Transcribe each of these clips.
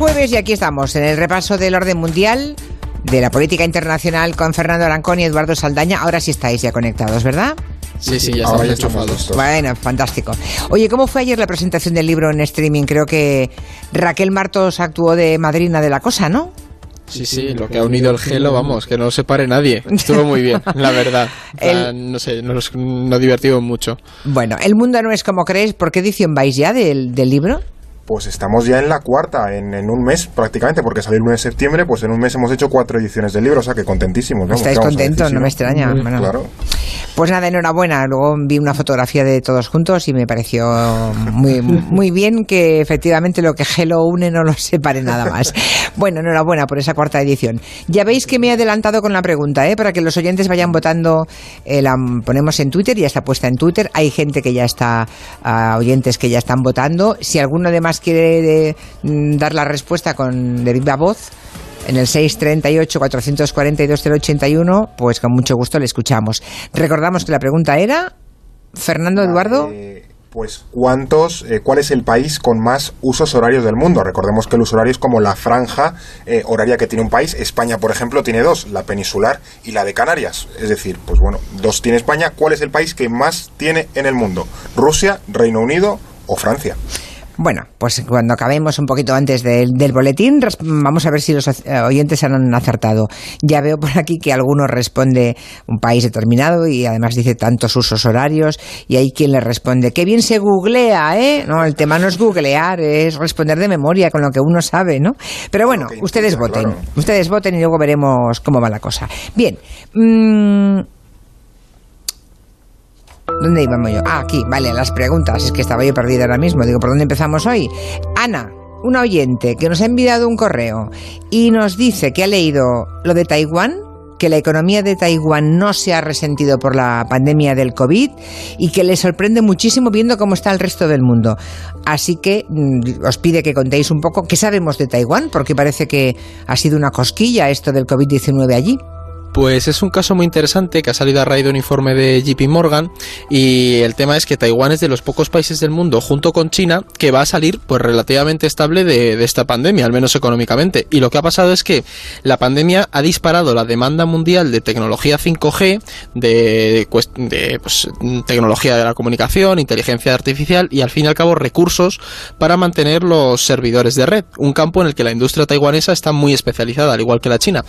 jueves y aquí estamos en el repaso del orden mundial de la política internacional con Fernando Arancón y Eduardo Saldaña. Ahora sí estáis ya conectados, ¿verdad? Sí, sí, ya estamos enchufados. Bueno, fantástico. Oye, ¿cómo fue ayer la presentación del libro en streaming? Creo que Raquel Martos actuó de madrina de la cosa, ¿no? Sí, sí, lo que ha unido el gelo, vamos, que no lo separe nadie. Estuvo muy bien, la verdad. no sé, nos, nos divertimos mucho. Bueno, el mundo no es como crees. ¿Por qué edición vais ya del, del libro? Pues estamos ya en la cuarta, en, un mes prácticamente, porque salió el 1 de septiembre, pues en un mes hemos hecho cuatro ediciones del libro, o sea que contentísimos. ¿no? Estáis contentos, no me extraña. claro. Pues nada, enhorabuena. Luego vi una fotografía de todos juntos y me pareció muy, muy bien que efectivamente lo que Gelo une no lo separe nada más. Bueno, enhorabuena por esa cuarta edición. Ya veis que me he adelantado con la pregunta, ¿eh? para que los oyentes vayan votando. Eh, la ponemos en Twitter, ya está puesta en Twitter. Hay gente que ya está, uh, oyentes que ya están votando. Si alguno de más quiere mm, dar la respuesta con de viva voz, en el 638-442-081, pues con mucho gusto le escuchamos. Recordamos que la pregunta era, Fernando Eduardo. Eh, pues cuántos, eh, cuál es el país con más usos horarios del mundo. Recordemos que el uso horario es como la franja eh, horaria que tiene un país. España, por ejemplo, tiene dos, la peninsular y la de Canarias. Es decir, pues bueno, dos tiene España. ¿Cuál es el país que más tiene en el mundo? ¿Rusia, Reino Unido o Francia? Bueno, pues cuando acabemos un poquito antes del, boletín, vamos a ver si los eh, oyentes han acertado. Ya veo por aquí que alguno responde un país determinado y además dice tantos usos horarios y hay quien le responde, qué bien se googlea, ¿eh? No, el tema no es googlear, es responder de memoria con lo que uno sabe, ¿no? Pero bueno, ustedes voten, ustedes voten y luego veremos cómo va la cosa. Bien, mmm, ¿Dónde íbamos yo? Ah, aquí, vale, las preguntas. Es que estaba yo perdida ahora mismo. Digo, ¿por dónde empezamos hoy? Ana, una oyente que nos ha enviado un correo y nos dice que ha leído lo de Taiwán que la economía de Taiwán no se ha resentido por la pandemia del COVID y que le sorprende muchísimo viendo cómo está el resto del mundo. Así que mm, os pide que contéis un poco qué sabemos de Taiwán, porque parece que ha sido una cosquilla esto del COVID-19 allí. Pues es un caso muy interesante que ha salido a raíz de un informe de JP Morgan y el tema es que Taiwán es de los pocos países del mundo junto con China que va a salir pues relativamente estable de, esta pandemia, al menos económicamente. Y lo que ha pasado es que la pandemia ha disparado la demanda mundial de tecnología 5G, de, de pues, tecnología de la comunicación, inteligencia artificial y al fin y al cabo recursos para mantener los servidores de red, un campo en el que la industria taiwanesa está muy especializada, al igual que la china.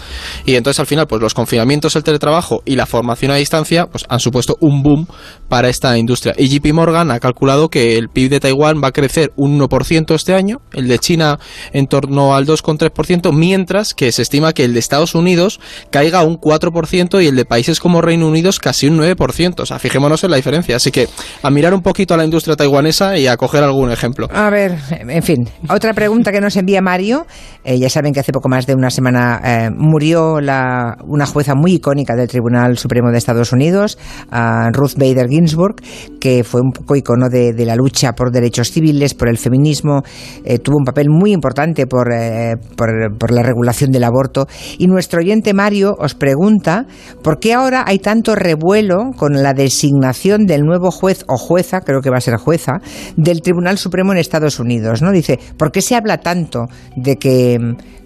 Y entonces al final pues los el teletrabajo y la formación a distancia pues, han supuesto un boom para esta industria. Y JP Morgan ha calculado que el PIB de Taiwán va a crecer un 1% este año, el de China en torno al 2,3%, mientras que se estima que el de Estados Unidos caiga un 4% y el de países como Reino Unido casi un 9%. O sea, fijémonos en la diferencia. Así que a mirar un poquito a la industria taiwanesa y a coger algún ejemplo. A ver, en fin. Otra pregunta que nos envía Mario. Eh, ya saben que hace poco más de una semana eh, murió la, una muy icónica del Tribunal Supremo de Estados Unidos, Ruth Bader Ginsburg, que fue un poco icono de, la lucha por derechos civiles, por el feminismo, eh, tuvo un papel muy importante por, eh, por, por la regulación del aborto. Y nuestro oyente Mario os pregunta por qué ahora hay tanto revuelo con la designación del nuevo juez o jueza, creo que va a ser jueza, del Tribunal Supremo en Estados Unidos. ¿no? Dice, ¿por qué se habla tanto de que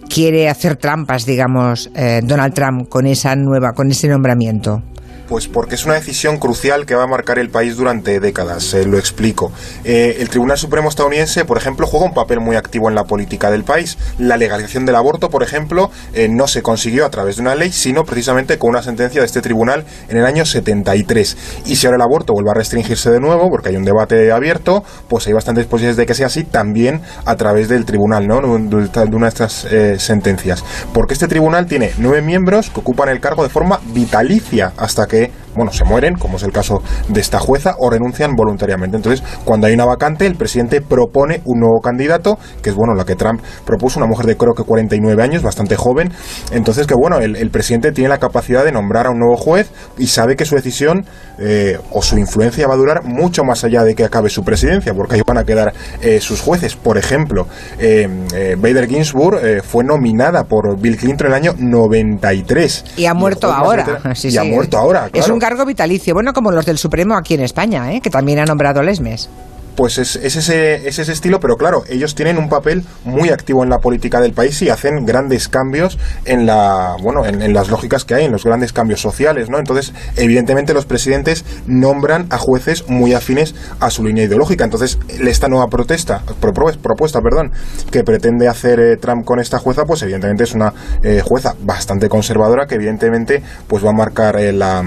quiere hacer trampas, digamos, eh, Donald Trump con esa nueva, con ese nombramiento? Pues porque es una decisión crucial que va a marcar el país durante décadas, eh, lo explico. Eh, el Tribunal Supremo estadounidense, por ejemplo, juega un papel muy activo en la política del país. La legalización del aborto, por ejemplo, eh, no se consiguió a través de una ley, sino precisamente con una sentencia de este tribunal en el año 73. Y si ahora el aborto vuelve a restringirse de nuevo, porque hay un debate abierto, pues hay bastantes posibilidades de que sea así, también a través del tribunal, ¿no? De una de estas sentencias. Porque este tribunal tiene nueve miembros que ocupan el cargo de forma vitalicia hasta que bueno, se mueren, como es el caso de esta jueza, o renuncian voluntariamente. Entonces, cuando hay una vacante, el presidente propone un nuevo candidato, que es, bueno, la que Trump propuso, una mujer de creo que 49 años, bastante joven. Entonces, que bueno, el, presidente tiene la capacidad de nombrar a un nuevo juez y sabe que su decisión eh, o su influencia va a durar mucho más allá de que acabe su presidencia, porque ahí van a quedar eh, sus jueces. Por ejemplo, eh, Bader Ginsburg fue nominada por Bill Clinton en el año 93. Y ha muerto ahora. y ha muerto ahora. Es un cargo vitalicio, bueno, como los del Supremo aquí en España, ¿eh? que también ha nombrado Lesmes. Pues es, ese, ese estilo, pero claro, ellos tienen un papel muy activo en la política del país y hacen grandes cambios en la bueno en, las lógicas que hay, en los grandes cambios sociales, ¿no? Entonces, evidentemente los presidentes nombran a jueces muy afines a su línea ideológica. Entonces, esta nueva protesta, propuesta, perdón, que pretende hacer eh, Trump con esta jueza, pues evidentemente es una eh, jueza bastante conservadora que evidentemente pues va a marcar eh, la,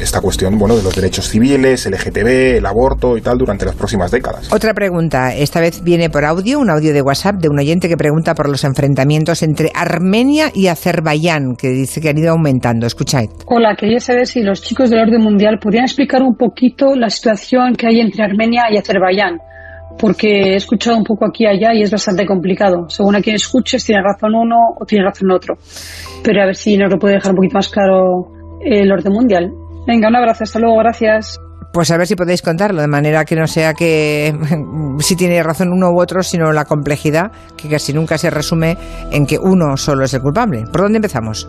esta cuestión, bueno, de los derechos civiles, el LGTB, el aborto y tal durante las próximas décadas. Otra pregunta, esta vez viene por audio, un audio de WhatsApp de un oyente que pregunta por los enfrentamientos entre Armenia y Azerbaiyán, que dice que han ido aumentando. Escuchad. Hola, quería saber si los chicos del orden mundial podrían explicar un poquito la situación que hay entre Armenia y Azerbaiyán porque he escuchado un poco aquí y allá y es bastante complicado. Según a quien escuches, tiene razón uno o tiene razón otro. Pero a ver si nos lo puede dejar un poquito más claro el orden mundial. Venga, un abrazo, hasta luego, gracias. Pues a ver si podéis contarlo, de manera que no sea que si tiene razón uno u otro, sino la complejidad, que casi nunca se resume en que uno solo es el culpable. ¿Por dónde empezamos?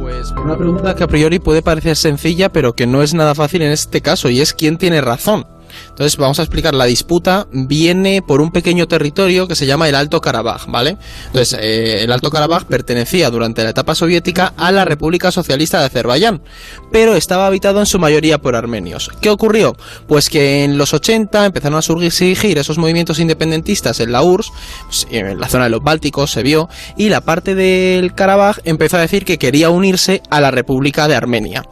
Pues una pregunta que a priori puede parecer sencilla, pero que no es nada fácil en este caso, y es quién tiene razón. Entonces vamos a explicar, la disputa viene por un pequeño territorio que se llama el Alto Karabaj, ¿vale? Entonces eh, el Alto Karabaj pertenecía durante la etapa soviética a la República Socialista de Azerbaiyán, pero estaba habitado en su mayoría por armenios. ¿Qué ocurrió? Pues que en los 80 empezaron a surgir esos movimientos independentistas en la URSS, pues, en la zona de los Bálticos se vio, y la parte del Karabaj empezó a decir que quería unirse a la República de Armenia.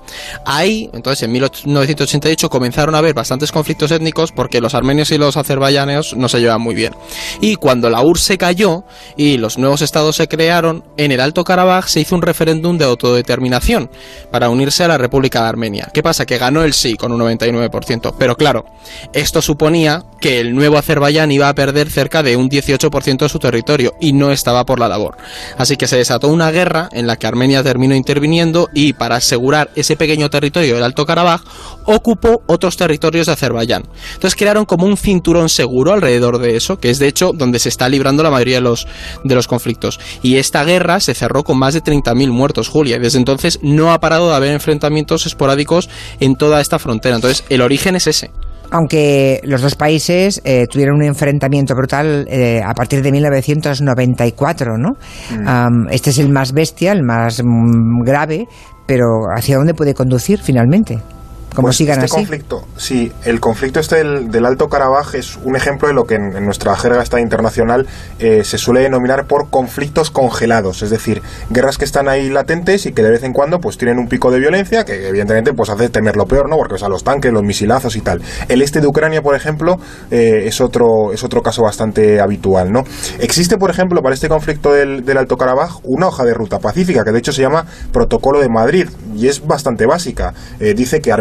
Ahí, entonces en 1988 comenzaron a haber bastantes conflictos étnicos porque los armenios y los azerbaiyaneos no se llevan muy bien. Y cuando la URSS se cayó y los nuevos estados se crearon, en el Alto Karabaj se hizo un referéndum de autodeterminación para unirse a la República de Armenia. ¿Qué pasa? Que ganó el sí con un 99%. Pero claro, esto suponía que el nuevo Azerbaiyán iba a perder cerca de un 18% de su territorio y no estaba por la labor. Así que se desató una guerra en la que Armenia terminó interviniendo y para asegurar ese pequeño territorio del Alto Karabaj ocupó otros territorios de Azerbaiyán. Entonces crearon como un cinturón seguro alrededor de eso, que es de hecho donde se está librando la mayoría de los, de los conflictos. Y esta guerra se cerró con más de 30.000 muertos, Julia, y desde entonces no ha parado de haber enfrentamientos esporádicos en toda esta frontera. Entonces el origen es ese aunque los dos países eh, tuvieron un enfrentamiento brutal eh, a partir de 1994, ¿no? Mm. este es el más bestia, el más mm, grave, pero ¿hacia dónde puede conducir finalmente? Como pues sigan este conflicto, sí, el conflicto este del, Alto Karabaj es un ejemplo de lo que en, nuestra jerga esta internacional eh, se suele denominar por conflictos congelados, es decir, guerras que están ahí latentes y que de vez en cuando pues tienen un pico de violencia que evidentemente pues hace temer lo peor, ¿no? Porque o los tanques, los misilazos y tal. El este de Ucrania, por ejemplo, eh, es otro es otro caso bastante habitual, ¿no? Existe, por ejemplo, para este conflicto del, Alto Karabaj una hoja de ruta pacífica que de hecho se llama Protocolo de Madrid y es bastante básica. Eh, dice que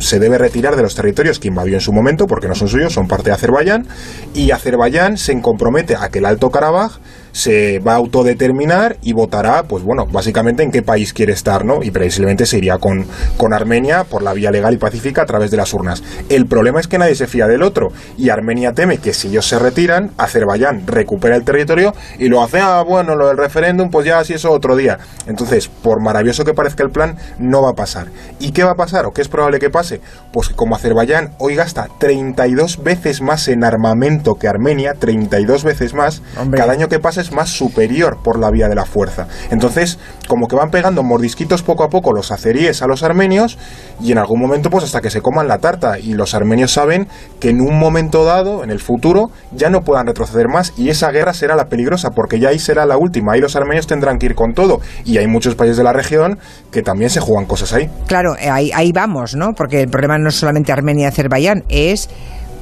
Se debe retirar de los territorios que invadió en su momento, porque no son suyos, son parte de Azerbaiyán, y Azerbaiyán se compromete a que el Alto Karabaj se va a autodeterminar y votará, pues bueno, básicamente en qué país quiere estar, ¿no? Y previsiblemente se iría con, con Armenia por la vía legal y pacífica a través de las urnas. El problema es que nadie se fía del otro y Armenia teme que si ellos se retiran, Azerbaiyán recupera el territorio y lo hace, ah, bueno, lo del referéndum, pues ya así eso otro día. Entonces, por maravilloso que parezca el plan, no va a pasar. ¿Y qué va a pasar o qué es probable que pase? Pues que como Azerbaiyán hoy gasta 32 veces más en armamento que Armenia, 32 veces más, cada año que pasa es más superior por la vía de la fuerza. Entonces, como que van pegando mordisquitos poco a poco los azeríes a los armenios y en algún momento pues hasta que se coman la tarta y los armenios saben que en un momento dado, en el futuro, ya no puedan retroceder más y esa guerra será la peligrosa porque ya ahí será la última, ahí los armenios tendrán que ir con todo y hay muchos países de la región que también se juegan cosas ahí. Claro, eh, ahí, ahí vamos, ¿no? Porque el problema no es solamente Armenia y Azerbaiyán, es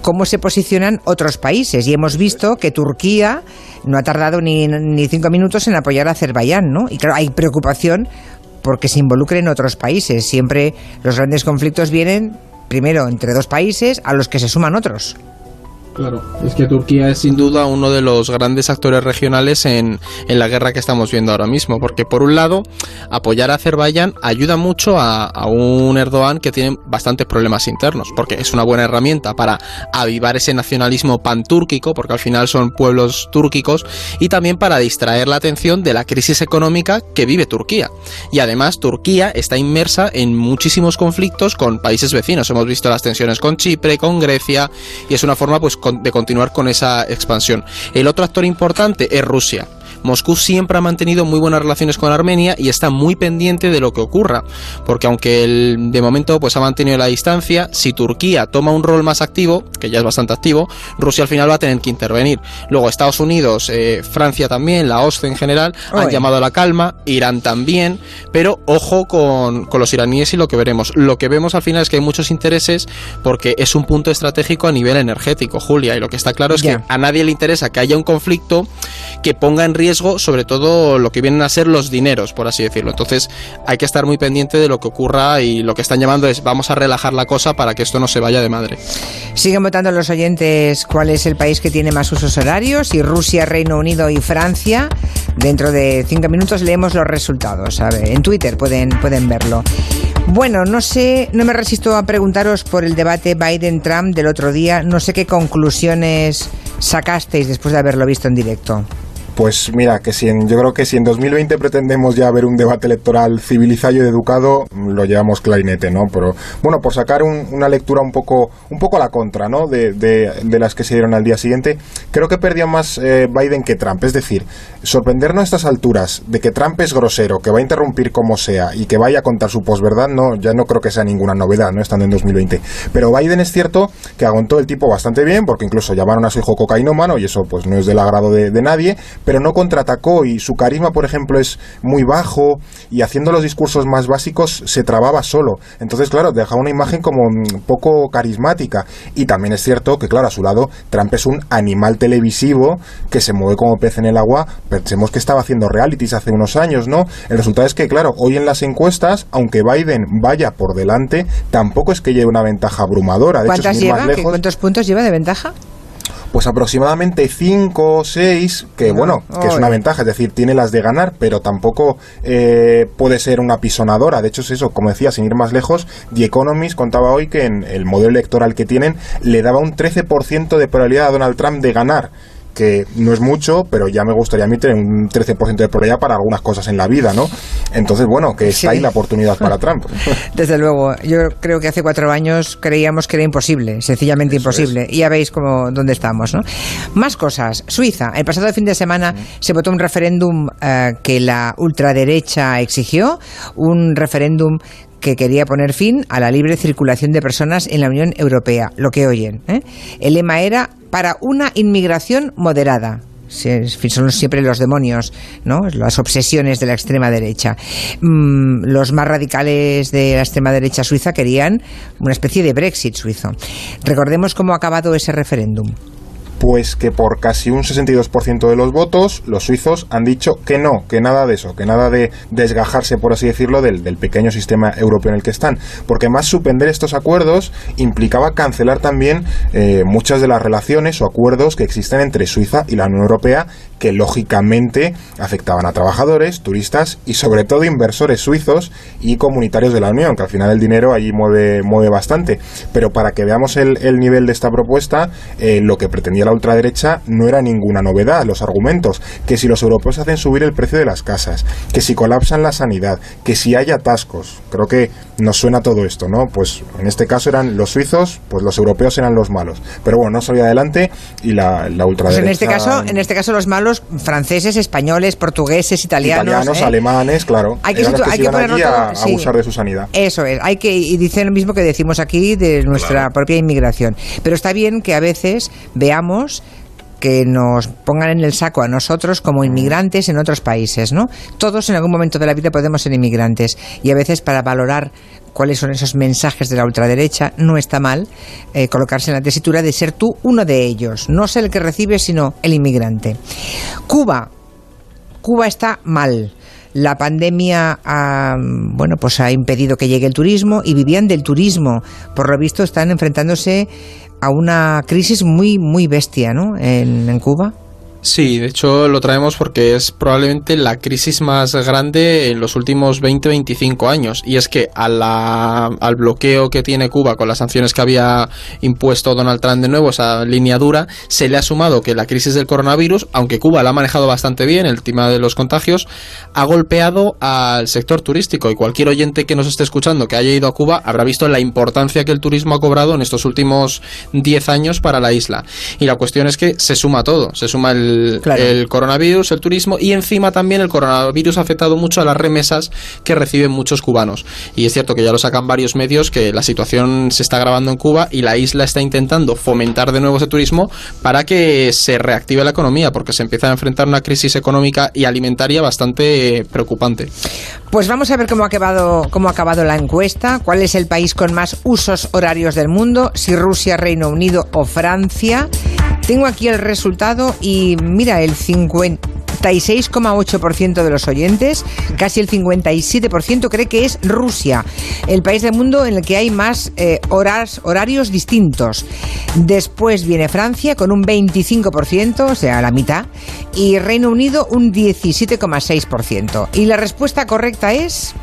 cómo se posicionan otros países. Y hemos visto que Turquía no ha tardado ni, ni cinco minutos en apoyar a Azerbaiyán, ¿no? Y claro, hay preocupación porque se involucren otros países. Siempre los grandes conflictos vienen primero entre dos países a los que se suman otros. Claro, es que Turquía es sin duda uno de los grandes actores regionales en, en, la guerra que estamos viendo ahora mismo, porque por un lado, apoyar a Azerbaiyán ayuda mucho a, un Erdogan que tiene bastantes problemas internos, porque es una buena herramienta para avivar ese nacionalismo pantúrquico, porque al final son pueblos túrquicos, y también para distraer la atención de la crisis económica que vive Turquía. Y además, Turquía está inmersa en muchísimos conflictos con países vecinos. Hemos visto las tensiones con Chipre, con Grecia, y es una forma pues de continuar con esa expansión. El otro actor importante es Rusia. Moscú siempre ha mantenido muy buenas relaciones con Armenia y está muy pendiente de lo que ocurra, porque aunque él de momento pues ha mantenido la distancia, si Turquía toma un rol más activo, que ya es bastante activo, Rusia al final va a tener que intervenir. Luego Estados Unidos, eh, Francia también, la OSCE en general, Oye. han llamado a la calma, Irán también, pero ojo con, con los iraníes y lo que veremos. Lo que vemos al final es que hay muchos intereses porque es un punto estratégico a nivel energético, Julia, y lo que está claro es yeah. que a nadie le interesa que haya un conflicto que ponga en riesgo sobre todo lo que vienen a ser los dineros, por así decirlo. Entonces hay que estar muy pendiente de lo que ocurra y lo que están llamando es vamos a relajar la cosa para que esto no se vaya de madre. Siguen votando los oyentes cuál es el país que tiene más usos horarios y Rusia, Reino Unido y Francia. Dentro de cinco minutos leemos los resultados. En Twitter pueden, pueden verlo. Bueno, no sé, no me resisto a preguntaros por el debate Biden-Trump del otro día. No sé qué conclusiones sacasteis después de haberlo visto en directo. Pues mira, que si en, yo creo que si en 2020 pretendemos ya ver un debate electoral civilizado y educado, lo llevamos clarinete, ¿no? Pero bueno, por sacar un, una lectura un poco, un poco a la contra, ¿no? De, de, de, las que se dieron al día siguiente, creo que perdió más eh, Biden que Trump. Es decir, sorprendernos a estas alturas de que Trump es grosero, que va a interrumpir como sea y que vaya a contar su posverdad, no, ya no creo que sea ninguna novedad, ¿no? Estando en 2020. Pero Biden es cierto que aguantó el tipo bastante bien, porque incluso llamaron a su hijo cocainómano y eso pues no es del agrado de, de nadie, pero no contraatacó y su carisma, por ejemplo, es muy bajo y haciendo los discursos más básicos se trababa solo. Entonces, claro, dejaba una imagen como poco carismática. Y también es cierto que, claro, a su lado, Trump es un animal televisivo que se mueve como pez en el agua. Pensemos que estaba haciendo realities hace unos años, ¿no? El resultado es que, claro, hoy en las encuestas, aunque Biden vaya por delante, tampoco es que lleve una ventaja abrumadora. De ¿Cuántas hecho, lleva? Más lejos, ¿Cuántos puntos lleva de ventaja? Pues aproximadamente 5 o 6, que no, bueno, que es una ventaja, es decir, tiene las de ganar, pero tampoco eh, puede ser una pisonadora. De hecho, es eso, como decía, sin ir más lejos, The Economist contaba hoy que en el modelo electoral que tienen le daba un 13% de probabilidad a Donald Trump de ganar que no es mucho, pero ya me gustaría a mí tener un 13% de probabilidad para algunas cosas en la vida, ¿no? Entonces, bueno, que está sí. ahí la oportunidad para Trump. Desde luego, yo creo que hace cuatro años creíamos que era imposible, sencillamente Eso imposible, es. y ya veis cómo, dónde estamos, ¿no? Más cosas. Suiza, el pasado fin de semana mm. se votó un referéndum eh, que la ultraderecha exigió, un referéndum que quería poner fin a la libre circulación de personas en la Unión Europea, lo que oyen. ¿eh? El lema era para una inmigración moderada. Son siempre los demonios, ¿no? Las obsesiones de la extrema derecha. Mm, los más radicales de la extrema derecha suiza querían una especie de Brexit suizo. Recordemos cómo ha acabado ese referéndum. Pues que por casi un 62% de los votos, los suizos han dicho que no, que nada de eso, que nada de desgajarse, por así decirlo, del, del, pequeño sistema europeo en el que están. Porque más suspender estos acuerdos implicaba cancelar también eh, muchas de las relaciones o acuerdos que existen entre Suiza y la Unión Europea, que lógicamente afectaban a trabajadores, turistas y sobre todo inversores suizos y comunitarios de la Unión, que al final el dinero allí mueve, mueve bastante. Pero para que veamos el, el nivel de esta propuesta, eh, lo que pretendía la ultraderecha no era ninguna novedad, los argumentos, que si los europeos hacen subir el precio de las casas, que si colapsan la sanidad, que si hay atascos, creo que nos suena todo esto, ¿no? Pues en este caso eran los suizos, pues los europeos eran los malos. Pero bueno, no salió adelante y la, la ultraderecha... Pues en, este caso, en este caso los malos franceses, españoles, portugueses, italianos... Italianos, ¿eh? alemanes, claro. Hay que, eran los que, hay que ponerlo allí todo, a, sí. abusar de su sanidad. Eso es, hay que, y dice lo mismo que decimos aquí de nuestra claro. propia inmigración. Pero está bien que a veces veamos que nos pongan en el saco a nosotros como inmigrantes en otros países, ¿no? Todos en algún momento de la vida podemos ser inmigrantes y a veces para valorar cuáles son esos mensajes de la ultraderecha, no está mal eh, colocarse en la tesitura de ser tú uno de ellos, no ser el que recibe, sino el inmigrante. Cuba, Cuba está mal. La pandemia ha, bueno, pues ha impedido que llegue el turismo y vivían del turismo. Por lo visto están enfrentándose a una crisis muy, muy bestia, ¿no? En, en Cuba. Sí, de hecho lo traemos porque es probablemente la crisis más grande en los últimos 20-25 años. Y es que a la, al bloqueo que tiene Cuba con las sanciones que había impuesto Donald Trump de nuevo, esa línea dura, se le ha sumado que la crisis del coronavirus, aunque Cuba la ha manejado bastante bien, el tema de los contagios, ha golpeado al sector turístico. Y cualquier oyente que nos esté escuchando que haya ido a Cuba habrá visto la importancia que el turismo ha cobrado en estos últimos 10 años para la isla. Y la cuestión es que se suma todo, se suma el el, coronavirus, el turismo y encima también el coronavirus ha afectado mucho a las remesas que reciben muchos cubanos. Y es cierto que ya lo sacan varios medios que la situación se está agravando en Cuba y la isla está intentando fomentar de nuevo ese turismo para que se reactive la economía porque se empieza a enfrentar una crisis económica y alimentaria bastante preocupante. Pues vamos a ver cómo ha acabado, cómo ha acabado la encuesta, cuál es el país con más usos horarios del mundo, si Rusia, Reino Unido o Francia. Tengo aquí el resultado y mira, el 56,8% de los oyentes, casi el 57% cree que es Rusia, el país del mundo en el que hay más eh, horas, horarios distintos. Después viene Francia con un 25%, o sea, la mitad, y Reino Unido un 17,6%. Y la respuesta correcta es...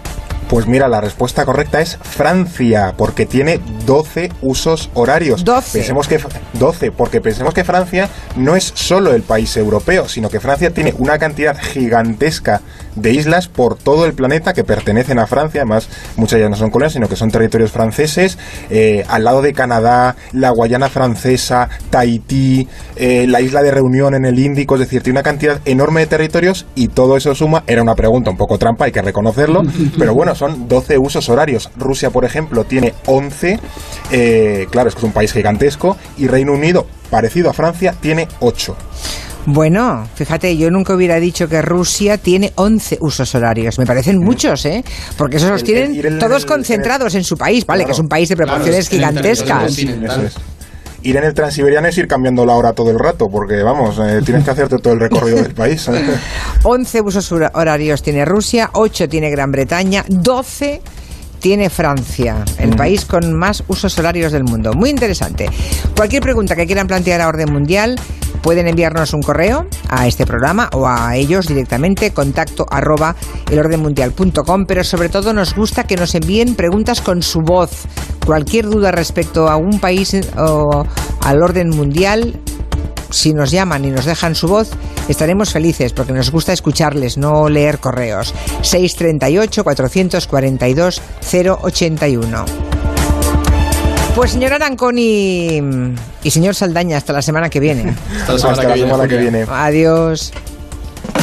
Pues mira, la respuesta correcta es Francia, porque tiene 12 usos horarios. 12. Pensemos que 12, porque pensemos que Francia no es solo el país europeo, sino que Francia tiene una cantidad gigantesca de islas por todo el planeta que pertenecen a Francia. Además, muchas ya no son colonias, sino que son territorios franceses. Eh, al lado de Canadá, la Guayana francesa, Tahití, eh, la isla de Reunión en el Índico. Es decir, tiene una cantidad enorme de territorios y todo eso suma. Era una pregunta un poco trampa, hay que reconocerlo. pero bueno, son 12 usos horarios. Rusia, por ejemplo, tiene 11. Eh, claro, es que es un país gigantesco. Y Reino Unido, parecido a Francia, tiene 8. Bueno, fíjate, yo nunca hubiera dicho que Rusia tiene 11 usos horarios. Me parecen muchos, ¿eh? Porque esos los tienen todos concentrados en su país, ¿vale? Que es un país de proporciones gigantescas ir en el transiberiano es ir cambiando la hora todo el rato, porque vamos, eh, tienes que hacerte todo el recorrido del país. 11 usos horarios tiene Rusia, 8 tiene Gran Bretaña, 12 tiene Francia, el mm. país con más usos horarios del mundo. Muy interesante. Cualquier pregunta que quieran plantear a orden mundial, pueden enviarnos un correo a este programa o a ellos directamente, contacto arroba elordenmundial.com, pero sobre todo nos gusta que nos envíen preguntas con su voz. Cualquier duda respecto a un país o al orden mundial, si nos llaman y nos dejan su voz, estaremos felices porque nos gusta escucharles, no leer correos. 638 442 081. Pues señor Aranconi y señor Saldaña, hasta la semana que viene. Hasta la semana, que, viene. Adiós.